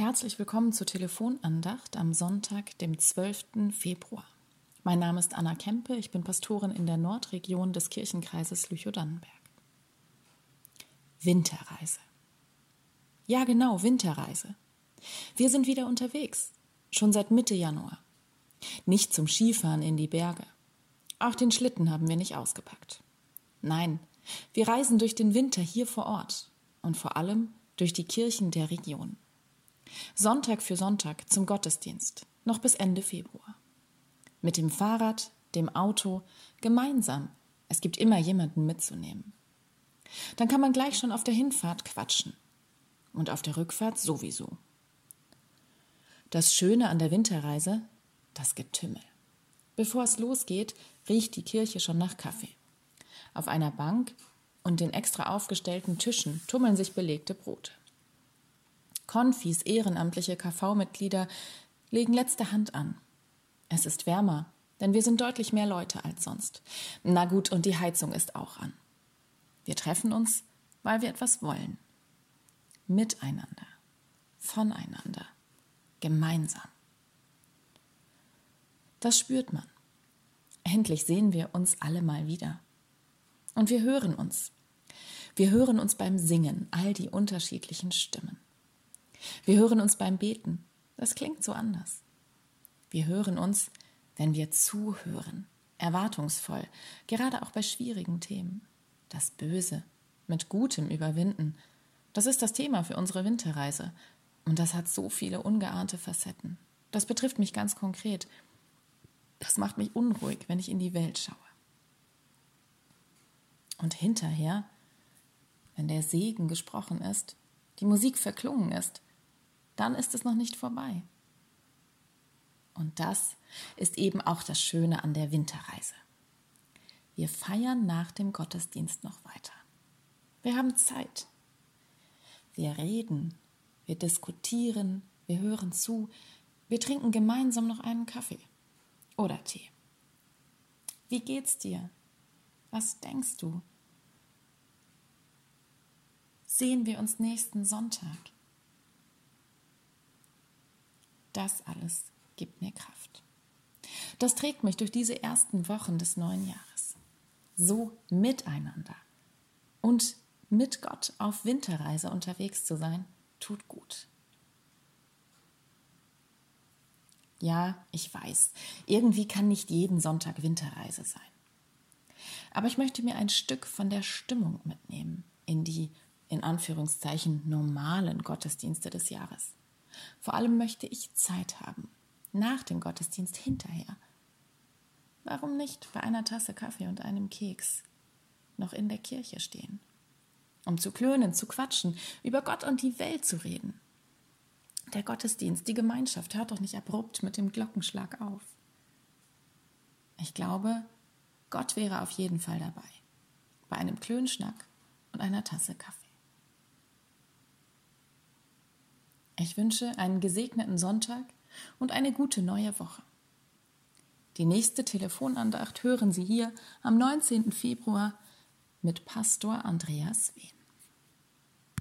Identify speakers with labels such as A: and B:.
A: Herzlich willkommen zur Telefonandacht am Sonntag, dem 12. Februar. Mein Name ist Anna Kempe, ich bin Pastorin in der Nordregion des Kirchenkreises Lüchow-Dannenberg. Winterreise. Ja, genau, Winterreise. Wir sind wieder unterwegs, schon seit Mitte Januar. Nicht zum Skifahren in die Berge. Auch den Schlitten haben wir nicht ausgepackt. Nein, wir reisen durch den Winter hier vor Ort und vor allem durch die Kirchen der Region. Sonntag für Sonntag zum Gottesdienst, noch bis Ende Februar. Mit dem Fahrrad, dem Auto, gemeinsam. Es gibt immer jemanden mitzunehmen. Dann kann man gleich schon auf der Hinfahrt quatschen. Und auf der Rückfahrt sowieso. Das Schöne an der Winterreise, das Getümmel. Bevor es losgeht, riecht die Kirche schon nach Kaffee. Auf einer Bank und den extra aufgestellten Tischen tummeln sich belegte Brote. Konfis, ehrenamtliche KV-Mitglieder legen letzte Hand an. Es ist wärmer, denn wir sind deutlich mehr Leute als sonst. Na gut, und die Heizung ist auch an. Wir treffen uns, weil wir etwas wollen. Miteinander, voneinander, gemeinsam. Das spürt man. Endlich sehen wir uns alle mal wieder. Und wir hören uns. Wir hören uns beim Singen, all die unterschiedlichen Stimmen. Wir hören uns beim Beten. Das klingt so anders. Wir hören uns, wenn wir zuhören, erwartungsvoll, gerade auch bei schwierigen Themen. Das Böse mit Gutem überwinden, das ist das Thema für unsere Winterreise. Und das hat so viele ungeahnte Facetten. Das betrifft mich ganz konkret. Das macht mich unruhig, wenn ich in die Welt schaue. Und hinterher, wenn der Segen gesprochen ist, die Musik verklungen ist, dann ist es noch nicht vorbei. Und das ist eben auch das Schöne an der Winterreise. Wir feiern nach dem Gottesdienst noch weiter. Wir haben Zeit. Wir reden, wir diskutieren, wir hören zu, wir trinken gemeinsam noch einen Kaffee oder Tee. Wie geht's dir? Was denkst du? Sehen wir uns nächsten Sonntag. Das alles gibt mir Kraft. Das trägt mich durch diese ersten Wochen des neuen Jahres. So miteinander und mit Gott auf Winterreise unterwegs zu sein, tut gut. Ja, ich weiß, irgendwie kann nicht jeden Sonntag Winterreise sein. Aber ich möchte mir ein Stück von der Stimmung mitnehmen in die, in Anführungszeichen, normalen Gottesdienste des Jahres. Vor allem möchte ich Zeit haben. Nach dem Gottesdienst hinterher. Warum nicht bei einer Tasse Kaffee und einem Keks noch in der Kirche stehen? Um zu klönen, zu quatschen, über Gott und die Welt zu reden. Der Gottesdienst, die Gemeinschaft hört doch nicht abrupt mit dem Glockenschlag auf. Ich glaube, Gott wäre auf jeden Fall dabei. Bei einem Klönschnack und einer Tasse Kaffee. Ich wünsche einen gesegneten Sonntag und eine gute neue Woche. Die nächste Telefonandacht hören Sie hier am 19. Februar mit Pastor Andreas Wehn.